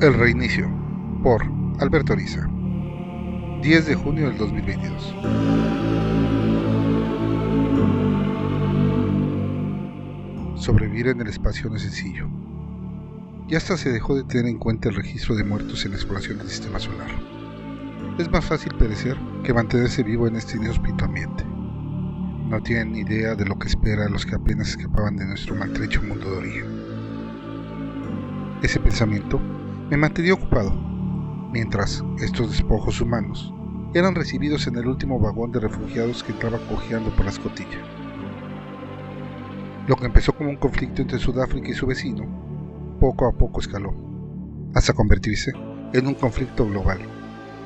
El reinicio, por Alberto Ariza. 10 de junio del 2022. Sobrevivir en el espacio no es sencillo. Y hasta se dejó de tener en cuenta el registro de muertos en la exploración del sistema solar. Es más fácil perecer que mantenerse vivo en este inhóspito ambiente. No tienen idea de lo que espera a los que apenas escapaban de nuestro maltrecho mundo de origen. Ese pensamiento me mantenía ocupado, mientras estos despojos humanos eran recibidos en el último vagón de refugiados que entraba cojeando por la escotilla. Lo que empezó como un conflicto entre Sudáfrica y su vecino, poco a poco escaló, hasta convertirse en un conflicto global.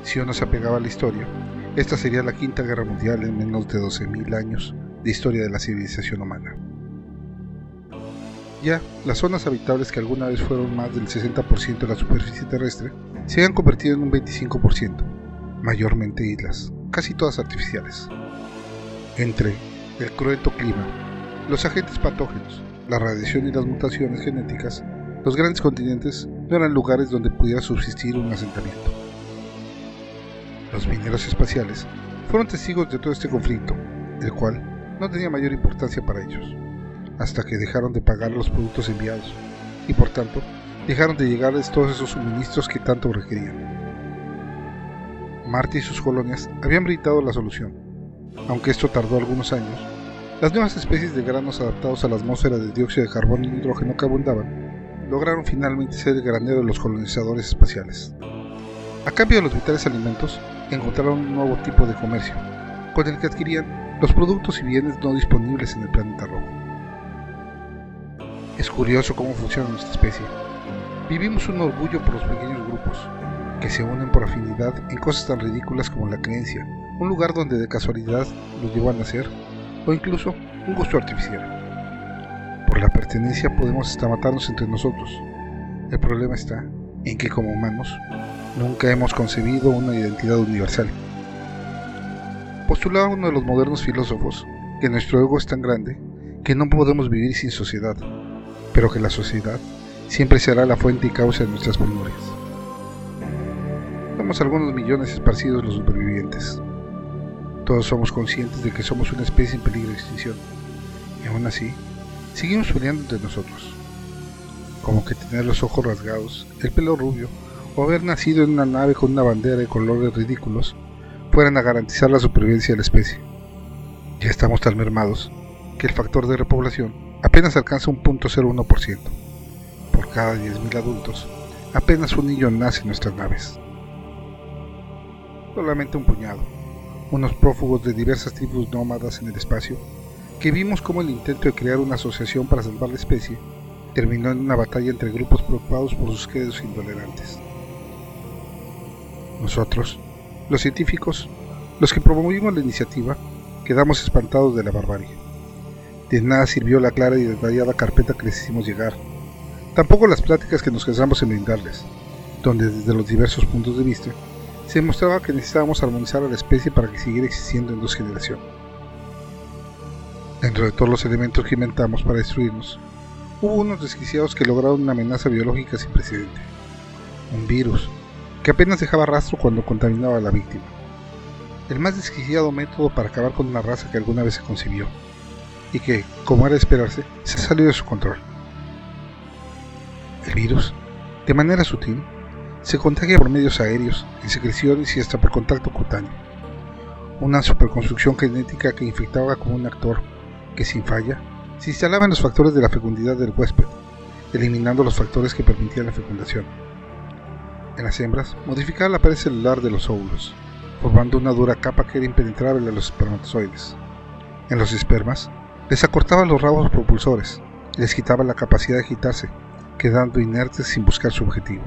Si uno se apegaba a la historia, esta sería la quinta guerra mundial en menos de 12.000 años de historia de la civilización humana. Las zonas habitables que alguna vez fueron más del 60% de la superficie terrestre se han convertido en un 25%, mayormente islas, casi todas artificiales. Entre el cruento clima, los agentes patógenos, la radiación y las mutaciones genéticas, los grandes continentes no eran lugares donde pudiera subsistir un asentamiento. Los mineros espaciales fueron testigos de todo este conflicto, el cual no tenía mayor importancia para ellos hasta que dejaron de pagar los productos enviados y por tanto dejaron de llegarles todos esos suministros que tanto requerían. Marte y sus colonias habían brindado la solución. Aunque esto tardó algunos años, las nuevas especies de granos adaptados a la atmósfera de dióxido de carbono y nitrógeno que abundaban lograron finalmente ser el granero de los colonizadores espaciales. A cambio de los vitales alimentos, encontraron un nuevo tipo de comercio, con el que adquirían los productos y bienes no disponibles en el planeta rojo. Es curioso cómo funciona nuestra especie. Vivimos un orgullo por los pequeños grupos, que se unen por afinidad en cosas tan ridículas como la creencia, un lugar donde de casualidad los llevó a nacer, o incluso un gusto artificial. Por la pertenencia podemos hasta matarnos entre nosotros. El problema está en que como humanos nunca hemos concebido una identidad universal. Postulaba uno de los modernos filósofos que nuestro ego es tan grande que no podemos vivir sin sociedad, pero que la sociedad siempre será la fuente y causa de nuestras penurias. Somos algunos millones esparcidos los supervivientes. Todos somos conscientes de que somos una especie en peligro de extinción, y aún así, seguimos peleando entre nosotros. Como que tener los ojos rasgados, el pelo rubio, o haber nacido en una nave con una bandera de colores ridículos, fueran a garantizar la supervivencia de la especie. Ya estamos tan mermados que el factor de repoblación apenas alcanza un 0.01%. Por cada 10.000 adultos, apenas un niño nace en nuestras naves. Solamente un puñado, unos prófugos de diversas tribus nómadas en el espacio, que vimos como el intento de crear una asociación para salvar la especie terminó en una batalla entre grupos preocupados por sus credos intolerantes. Nosotros, los científicos, los que promovimos la iniciativa, quedamos espantados de la barbarie. De nada sirvió la clara y detallada carpeta que les hicimos llegar. Tampoco las pláticas que nos casamos en brindarles, donde desde los diversos puntos de vista se demostraba que necesitábamos armonizar a la especie para que siguiera existiendo en dos generaciones. Dentro de todos los elementos que inventamos para destruirnos, hubo unos desquiciados que lograron una amenaza biológica sin precedente. Un virus, que apenas dejaba rastro cuando contaminaba a la víctima. El más desquiciado método para acabar con una raza que alguna vez se concibió y que, como era de esperarse, se salió de su control. El virus, de manera sutil, se contagia por medios aéreos, en secreciones y hasta por contacto cutáneo. Una superconstrucción genética que infectaba como un actor que sin falla se instalaba en los factores de la fecundidad del huésped, eliminando los factores que permitían la fecundación. En las hembras, modificaba la pared celular de los óvulos, formando una dura capa que era impenetrable a los espermatozoides. En los espermas, les acortaba los rabos propulsores, les quitaba la capacidad de agitarse, quedando inertes sin buscar su objetivo.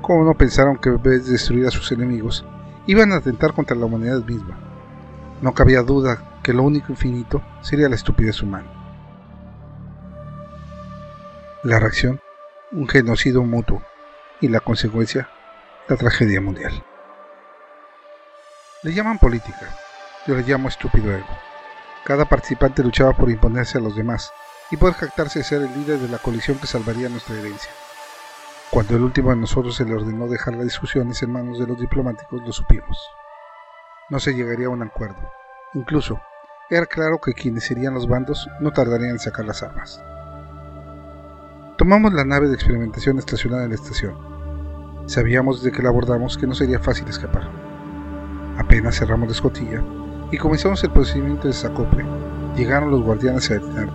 ¿Cómo no pensaron que en vez de destruir a sus enemigos, iban a atentar contra la humanidad misma? No cabía duda que lo único infinito sería la estupidez humana. La reacción, un genocidio mutuo, y la consecuencia, la tragedia mundial. Le llaman política, yo le llamo estúpido ego. Cada participante luchaba por imponerse a los demás y poder jactarse de ser el líder de la coalición que salvaría nuestra herencia. Cuando el último de nosotros se le ordenó dejar las discusiones en manos de los diplomáticos, lo supimos. No se llegaría a un acuerdo. Incluso, era claro que quienes serían los bandos no tardarían en sacar las armas. Tomamos la nave de experimentación estacionada en la estación. Sabíamos desde que la abordamos que no sería fácil escapar. Apenas cerramos la escotilla y comenzamos el procedimiento de desacople, llegaron los guardianes a detener.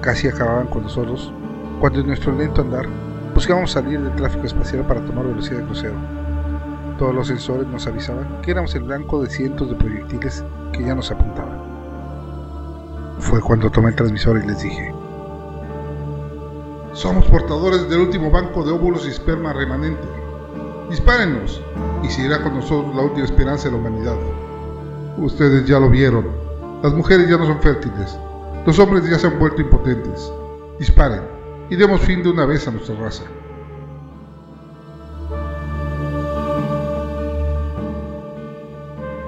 Casi acababan con nosotros cuando en nuestro lento andar buscábamos salir del tráfico espacial para tomar velocidad de crucero. Todos los sensores nos avisaban que éramos el blanco de cientos de proyectiles que ya nos apuntaban. Fue cuando tomé el transmisor y les dije, somos portadores del último banco de óvulos y esperma remanente. Dispárenos y se irá con nosotros la última esperanza de la humanidad. Ustedes ya lo vieron. Las mujeres ya no son fértiles. Los hombres ya se han vuelto impotentes. Disparen y demos fin de una vez a nuestra raza.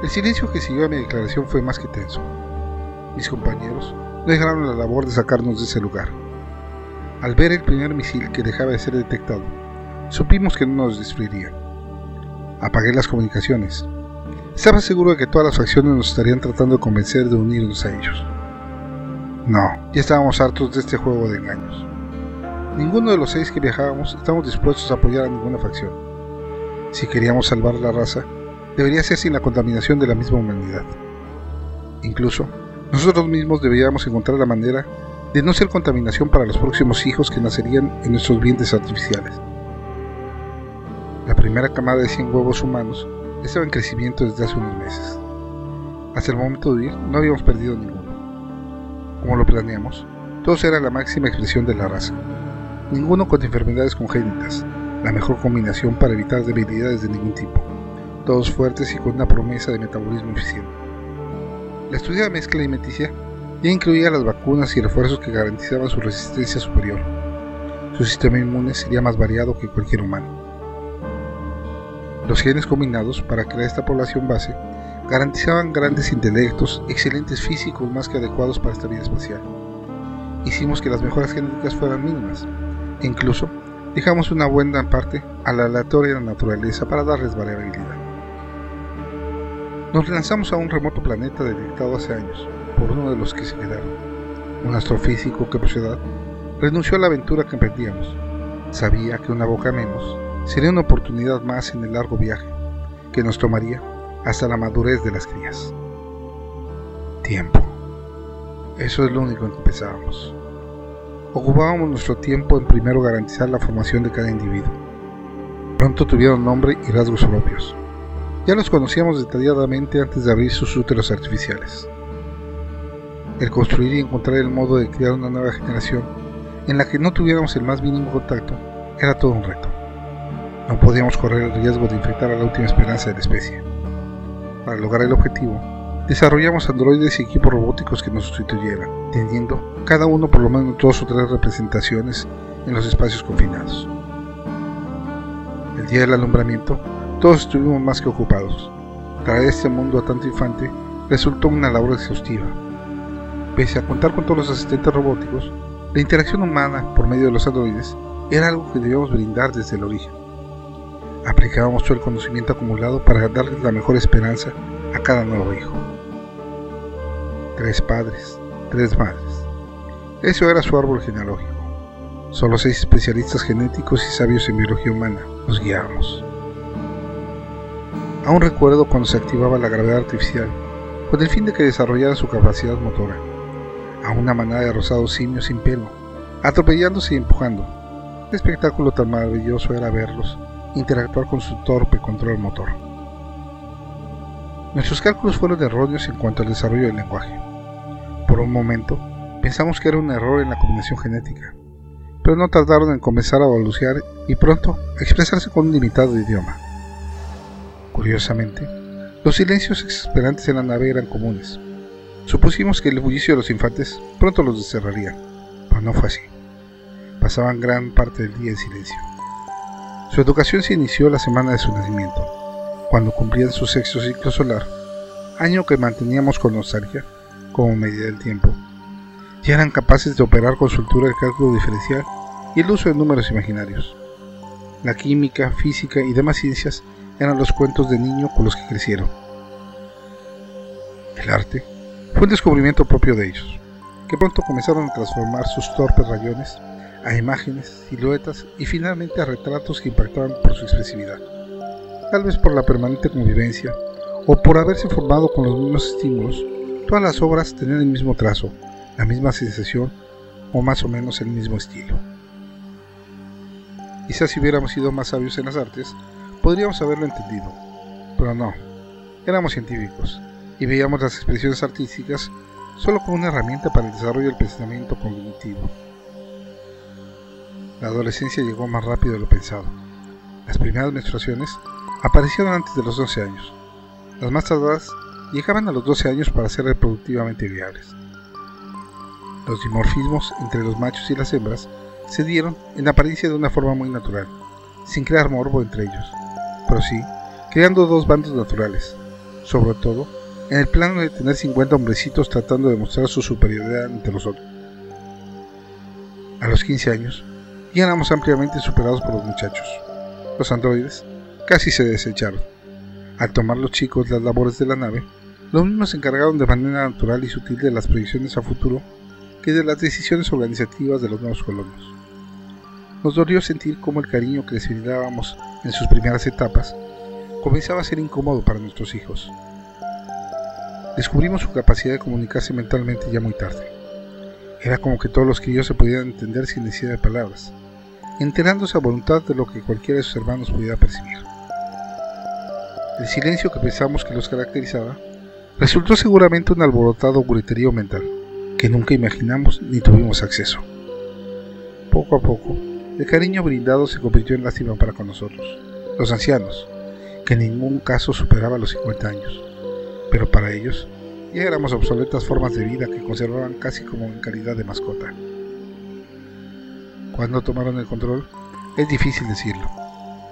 El silencio que siguió a mi declaración fue más que tenso. Mis compañeros no dejaron la labor de sacarnos de ese lugar. Al ver el primer misil que dejaba de ser detectado, supimos que no nos destruirían. Apagué las comunicaciones. Estaba seguro de que todas las facciones nos estarían tratando de convencer de unirnos a ellos. No, ya estábamos hartos de este juego de engaños. Ninguno de los seis que viajábamos estábamos dispuestos a apoyar a ninguna facción. Si queríamos salvar la raza, debería ser sin la contaminación de la misma humanidad. Incluso, nosotros mismos deberíamos encontrar la manera de no ser contaminación para los próximos hijos que nacerían en nuestros vientres artificiales. La primera camada de 100 huevos humanos estaba en crecimiento desde hace unos meses. Hasta el momento de huir no habíamos perdido ninguno. Como lo planeamos, todos eran la máxima expresión de la raza. Ninguno con enfermedades congénitas, la mejor combinación para evitar debilidades de ningún tipo. Todos fuertes y con una promesa de metabolismo eficiente. La estudiada mezcla alimenticia ya incluía las vacunas y refuerzos que garantizaban su resistencia superior. Su sistema inmune sería más variado que cualquier humano. Los genes combinados para crear esta población base garantizaban grandes intelectos, excelentes físicos más que adecuados para esta vida espacial. Hicimos que las mejoras genéticas fueran mínimas, e incluso dejamos una buena parte a la aleatoria naturaleza para darles variabilidad. Nos lanzamos a un remoto planeta detectado hace años por uno de los que se quedaron, un astrofísico que por su edad renunció a la aventura que emprendíamos. Sabía que una boca menos sería una oportunidad más en el largo viaje que nos tomaría hasta la madurez de las crías. Tiempo. Eso es lo único en que pensábamos. Ocupábamos nuestro tiempo en primero garantizar la formación de cada individuo. Pronto tuvieron nombre y rasgos propios. Ya los conocíamos detalladamente antes de abrir sus úteros artificiales. El construir y encontrar el modo de crear una nueva generación en la que no tuviéramos el más mínimo contacto era todo un reto. No podíamos correr el riesgo de infectar a la última esperanza de la especie. Para lograr el objetivo, desarrollamos androides y equipos robóticos que nos sustituyeran, teniendo cada uno por lo menos dos o tres representaciones en los espacios confinados. El día del alumbramiento, todos estuvimos más que ocupados. Traer este mundo a tanto infante resultó una labor exhaustiva. Pese a contar con todos los asistentes robóticos, la interacción humana por medio de los androides era algo que debíamos brindar desde el origen aplicábamos todo el conocimiento acumulado para darles la mejor esperanza a cada nuevo hijo. Tres padres, tres madres. Eso era su árbol genealógico. Solo seis especialistas genéticos y sabios en biología humana nos guiábamos. Aún recuerdo cuando se activaba la gravedad artificial, con el fin de que desarrollara su capacidad motora, a una manada de rosados simios sin pelo, atropellándose y empujando. El espectáculo tan maravilloso era verlos interactuar con su torpe control motor. Nuestros cálculos fueron erróneos en cuanto al desarrollo del lenguaje. Por un momento, pensamos que era un error en la combinación genética, pero no tardaron en comenzar a balbucear y pronto a expresarse con un limitado idioma. Curiosamente, los silencios exasperantes en la nave eran comunes. Supusimos que el bullicio de los infantes pronto los desterraría, pero no fue así. Pasaban gran parte del día en silencio. Su educación se inició la semana de su nacimiento, cuando cumplían su sexto ciclo solar, año que manteníamos con nostalgia como medida del tiempo. Ya eran capaces de operar con soltura el cálculo diferencial y el uso de números imaginarios. La química, física y demás ciencias eran los cuentos de niño con los que crecieron. El arte fue un descubrimiento propio de ellos, que pronto comenzaron a transformar sus torpes rayones a imágenes, siluetas y finalmente a retratos que impactaban por su expresividad. Tal vez por la permanente convivencia o por haberse formado con los mismos estímulos, todas las obras tenían el mismo trazo, la misma sensación o más o menos el mismo estilo. Quizás si hubiéramos sido más sabios en las artes, podríamos haberlo entendido, pero no, éramos científicos y veíamos las expresiones artísticas solo como una herramienta para el desarrollo del pensamiento cognitivo. La adolescencia llegó más rápido de lo pensado. Las primeras menstruaciones aparecieron antes de los 12 años. Las más tardadas llegaban a los 12 años para ser reproductivamente viables. Los dimorfismos entre los machos y las hembras se dieron en apariencia de una forma muy natural, sin crear morbo entre ellos, pero sí creando dos bandos naturales, sobre todo en el plano de tener 50 hombrecitos tratando de mostrar su superioridad entre los otros. A los 15 años, y éramos ampliamente superados por los muchachos. Los androides casi se desecharon. Al tomar los chicos las labores de la nave, los mismos se encargaron de manera natural y sutil de las proyecciones a futuro que de las decisiones organizativas de los nuevos colonos. Nos dolió sentir cómo el cariño que les brindábamos en sus primeras etapas comenzaba a ser incómodo para nuestros hijos. Descubrimos su capacidad de comunicarse mentalmente ya muy tarde. Era como que todos los críos se pudieran entender sin necesidad de palabras enterándose a voluntad de lo que cualquiera de sus hermanos pudiera percibir. El silencio que pensamos que los caracterizaba resultó seguramente un alborotado griterío mental, que nunca imaginamos ni tuvimos acceso. Poco a poco, el cariño brindado se convirtió en lástima para con nosotros, los ancianos, que en ningún caso superaba los 50 años, pero para ellos ya éramos obsoletas formas de vida que conservaban casi como en calidad de mascota. Cuando tomaron el control, es difícil decirlo.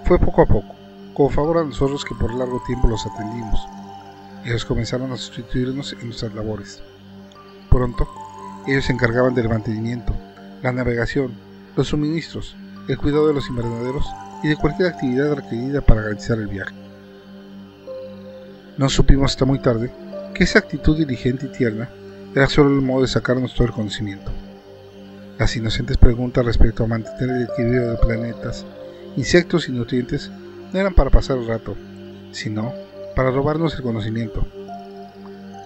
Fue poco a poco, como favor a nosotros que por largo tiempo los atendimos. Ellos comenzaron a sustituirnos en nuestras labores. Pronto, ellos se encargaban del mantenimiento, la navegación, los suministros, el cuidado de los invernaderos y de cualquier actividad requerida para garantizar el viaje. No supimos hasta muy tarde que esa actitud diligente y tierna era solo el modo de sacarnos todo el conocimiento. Las inocentes preguntas respecto a mantener el equilibrio de planetas, insectos y nutrientes no eran para pasar el rato, sino para robarnos el conocimiento.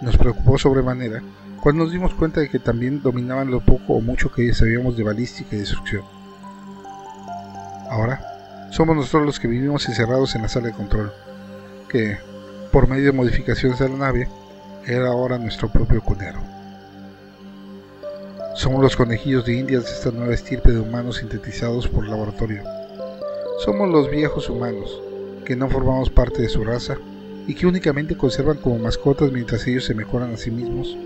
Nos preocupó sobremanera cuando nos dimos cuenta de que también dominaban lo poco o mucho que sabíamos de balística y destrucción. Ahora, somos nosotros los que vivimos encerrados en la sala de control, que, por medio de modificaciones de la nave, era ahora nuestro propio cunero. Somos los conejillos de indias de esta nueva estirpe de humanos sintetizados por laboratorio. Somos los viejos humanos, que no formamos parte de su raza y que únicamente conservan como mascotas mientras ellos se mejoran a sí mismos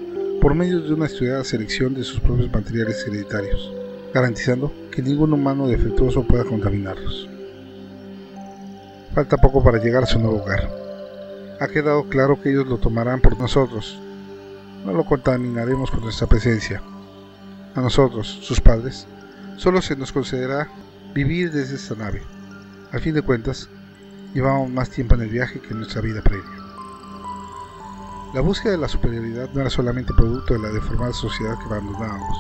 por medio de una estudiada selección de sus propios materiales hereditarios, garantizando que ningún humano defectuoso pueda contaminarlos. Falta poco para llegar a su nuevo hogar. Ha quedado claro que ellos lo tomarán por nosotros. No lo contaminaremos con nuestra presencia a nosotros, sus padres, solo se nos concederá vivir desde esta nave. Al fin de cuentas, llevamos más tiempo en el viaje que en nuestra vida previa. La búsqueda de la superioridad no era solamente producto de la deformada sociedad que abandonábamos,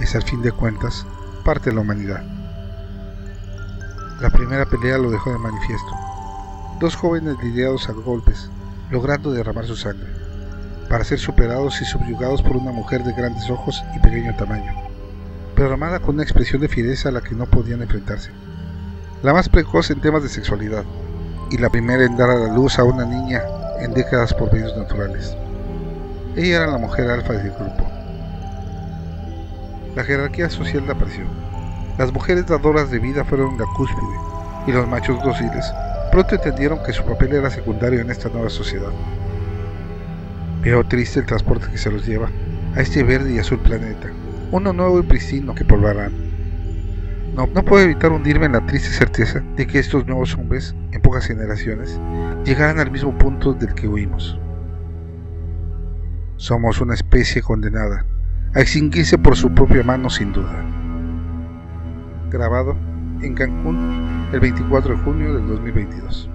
es al fin de cuentas parte de la humanidad. La primera pelea lo dejó de manifiesto. Dos jóvenes lidiados a golpes, logrando derramar su sangre para ser superados y subyugados por una mujer de grandes ojos y pequeño tamaño, pero amada con una expresión de fiereza a la que no podían enfrentarse. La más precoz en temas de sexualidad, y la primera en dar a la luz a una niña en décadas por medios naturales. Ella era la mujer alfa del grupo. La jerarquía social la apareció. Las mujeres dadoras de vida fueron la cúspide, y los machos dóciles pronto entendieron que su papel era secundario en esta nueva sociedad. Pero triste el transporte que se los lleva a este verde y azul planeta, uno nuevo y pristino que polvarán. No, no puedo evitar hundirme en la triste certeza de que estos nuevos hombres, en pocas generaciones, llegarán al mismo punto del que huimos. Somos una especie condenada a extinguirse por su propia mano sin duda. grabado en Cancún el 24 de junio del 2022.